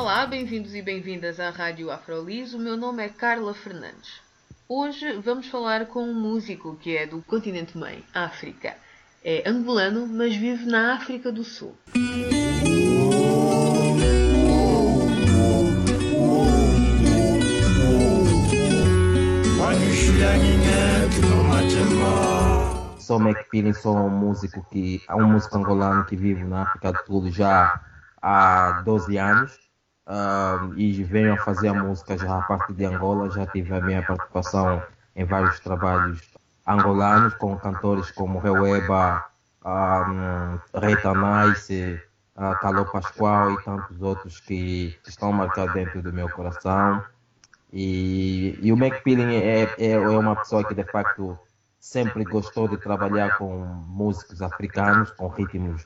Olá, bem-vindos e bem-vindas à Rádio Afrolis. O meu nome é Carla Fernandes. Hoje vamos falar com um músico que é do continente mãe, África. É angolano, mas vive na África do Sul. Sou McFeeling, sou um músico que é um músico angolano que vive na África do Sul já há 12 anos uh, e venho a fazer a música já a partir de Angola. Já tive a minha participação em vários trabalhos angolanos com cantores como Reueba, um, Rita Nice, uh, Pascoal e tantos outros que estão marcados dentro do meu coração. E, e o McFeeling é, é, é uma pessoa que de facto sempre gostou de trabalhar com músicos africanos, com ritmos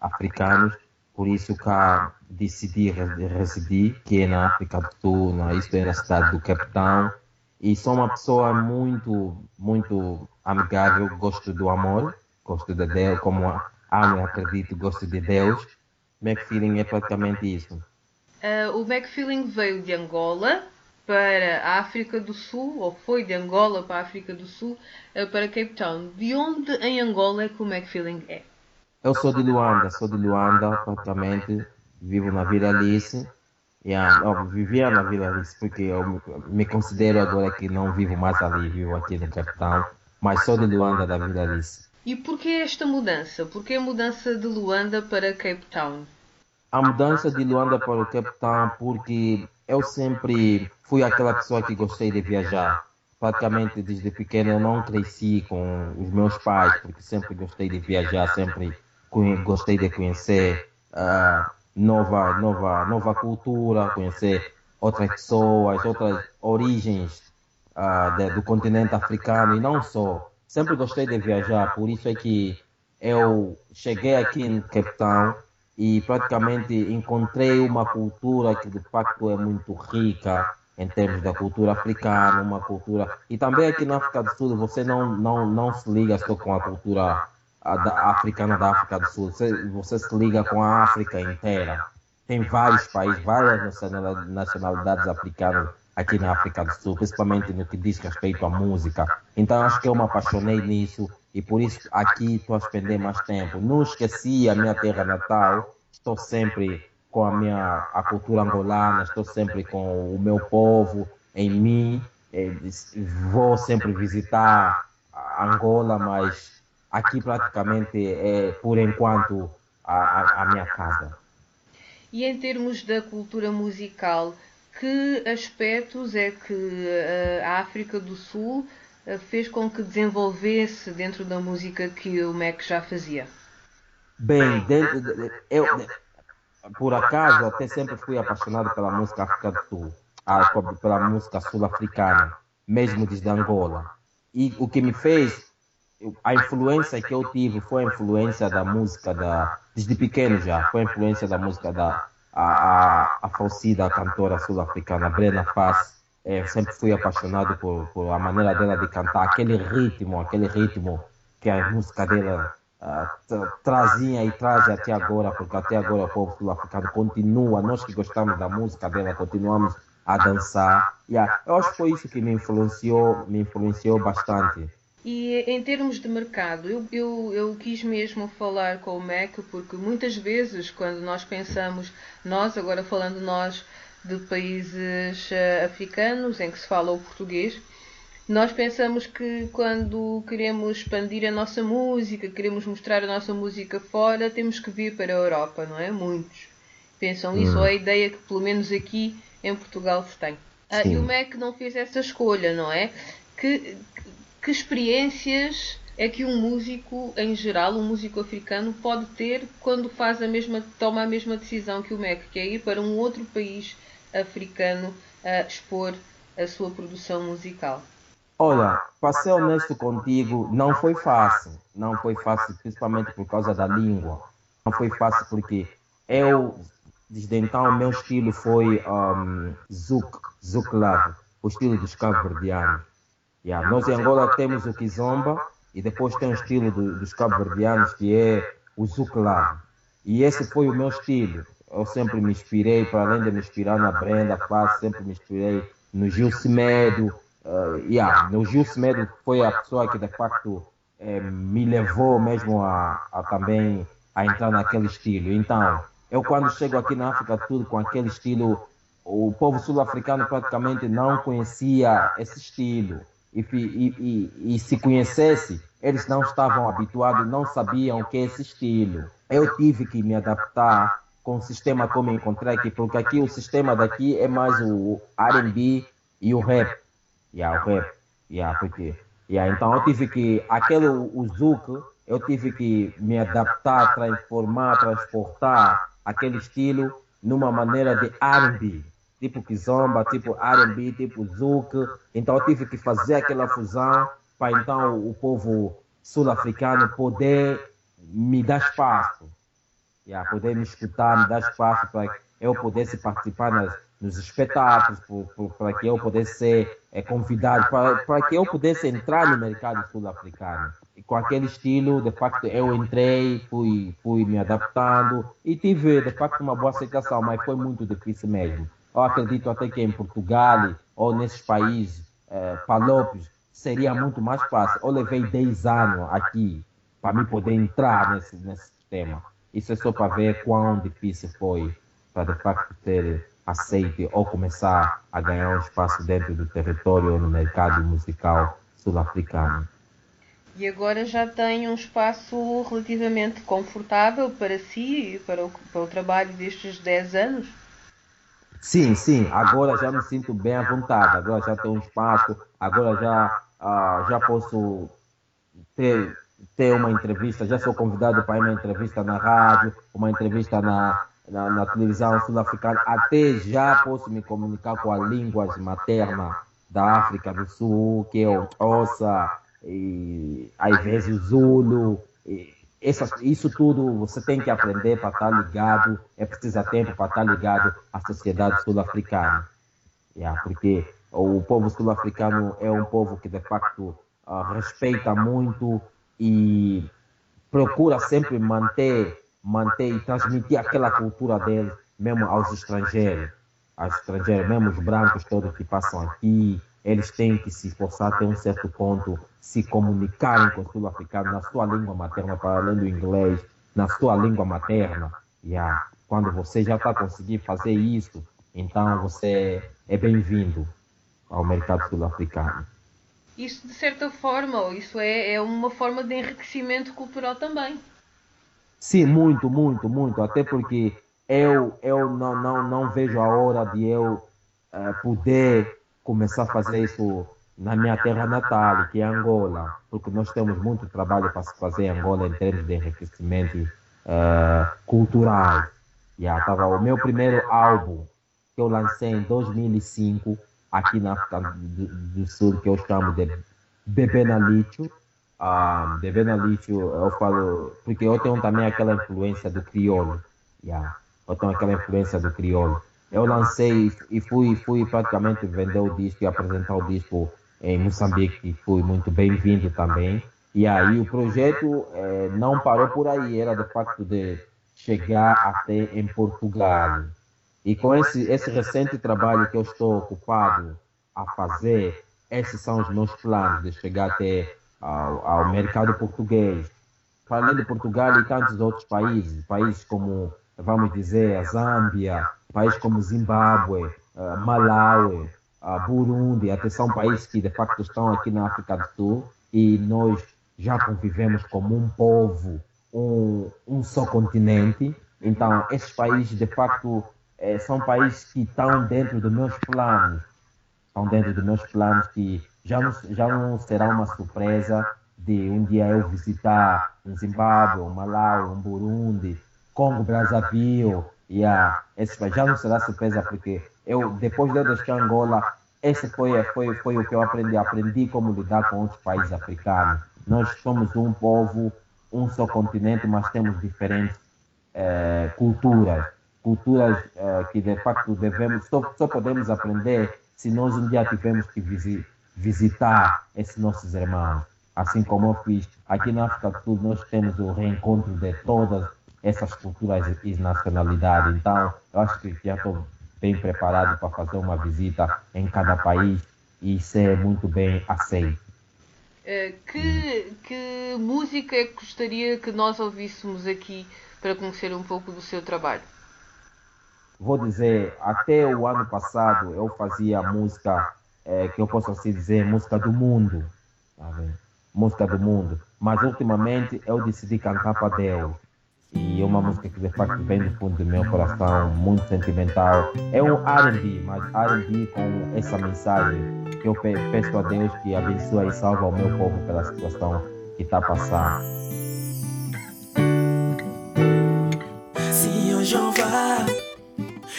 africanos por isso cá decidi residir, que é na África do Sul, na, isto é na cidade do Cape Town. E sou uma pessoa muito, muito amigável, gosto do amor, gosto de Deus, como amo acredito, gosto de Deus. McFeeling é praticamente isso. Uh, o McFeeling veio de Angola para a África do Sul, ou foi de Angola para a África do Sul, uh, para Cape Town. De onde em Angola é que o McFeeling é? Eu sou de Luanda, sou de Luanda praticamente, vivo na Vila Alice. Yeah, eu vivia na Vila Alice porque eu me considero agora que não vivo mais ali, vivo aqui no Capitão, mas sou de Luanda, da Vila Alice. E por que esta mudança? Por que a mudança de Luanda para Cape Town? A mudança de Luanda para o Cape Town porque eu sempre fui aquela pessoa que gostei de viajar. Praticamente desde pequeno eu não cresci com os meus pais, porque sempre gostei de viajar, sempre gostei de conhecer uh, nova, nova, nova cultura, conhecer outras pessoas, outras origens uh, de, do continente africano e não só. Sempre gostei de viajar, por isso é que eu cheguei aqui em Cape Town e praticamente encontrei uma cultura que de facto é muito rica em termos da cultura africana, uma cultura e também aqui na África do Sul você não não não se liga só com a cultura a africana da África do Sul. Você, você se liga com a África inteira. Tem vários países, várias nacionalidades africanas aqui na África do Sul, principalmente no que diz respeito à música. Então acho que eu me apaixonei nisso e por isso aqui estou a spender mais tempo. Não esqueci a minha terra natal, estou sempre com a minha a cultura angolana, estou sempre com o meu povo em mim. Eh, vou sempre visitar Angola, mas aqui praticamente é, por enquanto, a, a, minha casa. E em termos da cultura musical, que aspectos é que eh, a África do Sul eh, fez com que desenvolvesse dentro da música que o Mac já fazia? Bem, dentro de, eu, por acaso, até sempre fui apaixonado pela música África do Sul, pela música sul-africana, mesmo desde Angola. E o que me fez a influência que eu tive foi a influência da música da desde pequeno já foi a influência da música da a, a, a falsida cantora sul-africana Brena Fass. É, sempre fui apaixonado por, por a maneira dela de cantar aquele ritmo aquele ritmo que a música dela uh, trazia e traz até agora porque até agora o povo sul-africano continua nós que gostamos da música dela continuamos a dançar. Yeah, eu acho que foi isso que me influenciou me influenciou bastante e em termos de mercado, eu, eu, eu, quis mesmo falar com o MEC porque muitas vezes, quando nós pensamos, nós, agora falando nós de países uh, africanos em que se fala o português, nós pensamos que quando queremos expandir a nossa música, queremos mostrar a nossa música fora, temos que vir para a Europa, não é? Muitos pensam isso, ou é a ideia que pelo menos aqui em Portugal se tem. Uh, e o MEC não fez essa escolha, não é? Que, que experiências é que um músico, em geral, um músico africano, pode ter quando faz a mesma, toma a mesma decisão que o MEC, que é ir para um outro país africano a expor a sua produção musical? Olha, para ser honesto contigo, não foi fácil. Não foi fácil, principalmente por causa da língua. Não foi fácil porque eu, desde então, o meu estilo foi um, Zouk, Zouk Love, o estilo dos cabo-verdianos. Yeah, nós em Angola temos o Kizomba e depois tem o estilo do, dos cabo-verdianos que é o Love. E esse foi o meu estilo. Eu sempre me inspirei, para além de me inspirar na Brenda Paz, sempre me inspirei no Gil Semedo. Uh, yeah, no Gil Semedo foi a pessoa que de facto eh, me levou mesmo a, a também a entrar naquele estilo. Então, eu quando chego aqui na África tudo com aquele estilo, o povo sul-africano praticamente não conhecia esse estilo. E, e, e, se conhecesse, eles não estavam habituados, não sabiam o que é esse estilo. Eu tive que me adaptar com o sistema como encontrei aqui, porque aqui o sistema daqui é mais o R&B e o rap. Yeah, o rap. Yeah, porque, yeah, então eu tive que, aquele o Zouk, eu tive que me adaptar, transformar, transportar aquele estilo numa maneira de R&B, tipo Kizomba, tipo R&B, tipo Zouk. Então eu tive que fazer aquela fusão para então o povo sul-africano poder me dar espaço, yeah, poder me escutar, me dar espaço para eu pudesse participar nas, nos espetáculos, para que eu pudesse ser é, convidado, para que eu pudesse entrar no mercado sul-africano. E com aquele estilo, de facto, eu entrei, fui, fui me adaptando e tive, de facto, uma boa aceitação, mas foi muito difícil mesmo. Eu acredito até que em Portugal ou nesses países, é, Palopes, seria muito mais fácil. Eu levei 10 anos aqui para me poder entrar nesse, nesse sistema. Isso é só para ver quão difícil foi para de facto ter aceite ou começar a ganhar um espaço dentro do território ou no mercado musical sul-africano. E agora já tem um espaço relativamente confortável para si e para o, para o trabalho destes 10 anos? Sim, sim. Agora já me sinto bem à vontade. Agora já tenho um espaço. Agora já, uh, já posso ter, ter uma entrevista. Já sou convidado para ir uma entrevista na rádio, uma entrevista na, na, na televisão sul-africana, até já posso me comunicar com a língua materna da África do Sul, que é o Xhosa, e às vezes o Zulu. Essas, isso tudo você tem que aprender para estar ligado, é preciso tempo para estar ligado à sociedade sul-africana. Yeah, porque o povo sul-africano é um povo que de facto uh, respeita muito e procura sempre manter manter e transmitir aquela cultura dele mesmo aos estrangeiros, aos estrangeiros, mesmo os brancos todos que passam aqui, eles têm que se esforçar até um certo ponto, se comunicarem com o sul-africano na sua língua materna, para além do inglês, na sua língua materna. Yeah. Quando você já está conseguindo fazer isso, então você é bem-vindo ao mercado sul-africano. Isso, de certa forma, isso é, é uma forma de enriquecimento cultural também. Sim, muito, muito, muito. Até porque eu, eu não, não, não vejo a hora de eu uh, poder começar a fazer isso na minha terra natal, que é Angola, porque nós temos muito trabalho para se fazer em Angola em termos de enriquecimento uh, cultural. Yeah, tava, o meu primeiro álbum que eu lancei em 2005 aqui na África do, Sul, que eu chamo de Bebê na Lítio, um, devendo ali, eu falo, porque eu tenho também aquela influência do crioulo, yeah. eu tenho aquela influência do crioulo. Eu lancei e fui, fui praticamente vender o disco e apresentar o disco em Moçambique, fui muito bem-vindo também. E aí o projeto eh, não parou por aí, era de facto de chegar até em Portugal. E com esse, esse recente trabalho que eu estou ocupado a fazer, esses são os meus planos de chegar até ao, ao mercado português. Para além de Portugal e tantos outros países, países como, vamos dizer, a Zâmbia, países como Zimbábue, uh, Malawi, uh, Burundi, até são países que de facto estão aqui na África do Sul e nós já convivemos como um povo, um, um só continente. Então, esses países de facto eh, são países que estão dentro dos meus planos, estão dentro dos meus planos que já não, já não será uma surpresa de um dia eu visitar um Zimbábue, um Malawi, um Burundi, Congo, Brazzaville, yeah, esse já não será surpresa porque eu depois de eu deixar Angola, esse foi, foi, foi o que eu aprendi, aprendi como lidar com outros países africanos. Nós somos um povo, um só continente, mas temos diferentes eh, culturas, culturas eh, que de facto devemos, só, só podemos aprender se nós um dia tivermos que visi, visitar esses nossos irmãos. Assim como eu fiz aqui na África do Sul, nós temos o reencontro de todas essas culturas e nacionalidades. Então, eu acho que já estou bem preparado para fazer uma visita em cada país e ser muito bem aceito. Eh, que, que música é que gostaria que nós ouvíssemos aqui para conhecer um pouco do seu trabalho? Vou dizer, até o ano passado eu fazia música, é, que eu posso assim dizer, música do mundo. Tá música do mundo. Mas ultimamente eu decidi cantar para Deus. E é uma música que de facto vem do fundo do meu coração, muito sentimental. É um RB, mas RB com essa mensagem que eu peço a Deus que abençoe e salve o meu povo pela situação que está passando. Senhor Jeová,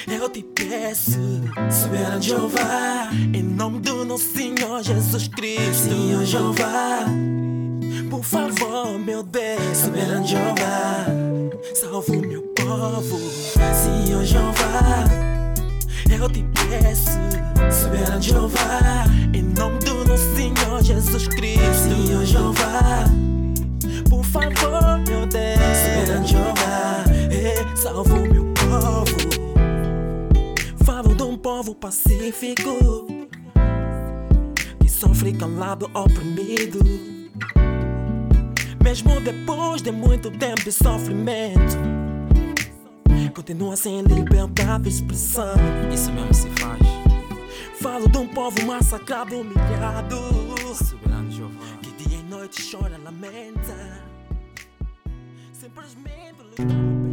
eu te peço, soberano Jeová, em nome do nosso Senhor Jesus Cristo. Senhor Jeová, por favor, meu Deus, soberano Jeová, Senhor Jeová, eu te peço, soberano Jeová, em nome do nosso Senhor Jesus Cristo. Senhor Jeová, por favor, meu Deus, soberano Jeová, eh, salva o meu povo. Falo de um povo pacífico. Que sofre calado, oprimido. Mesmo depois de muito tempo de sofrimento, continua sem liberdade de expressão. Isso mesmo se faz. Falo de um povo massacrado, humilhado. Soberano Jeová. Que dia e noite chora, lamenta. Simplesmente luta.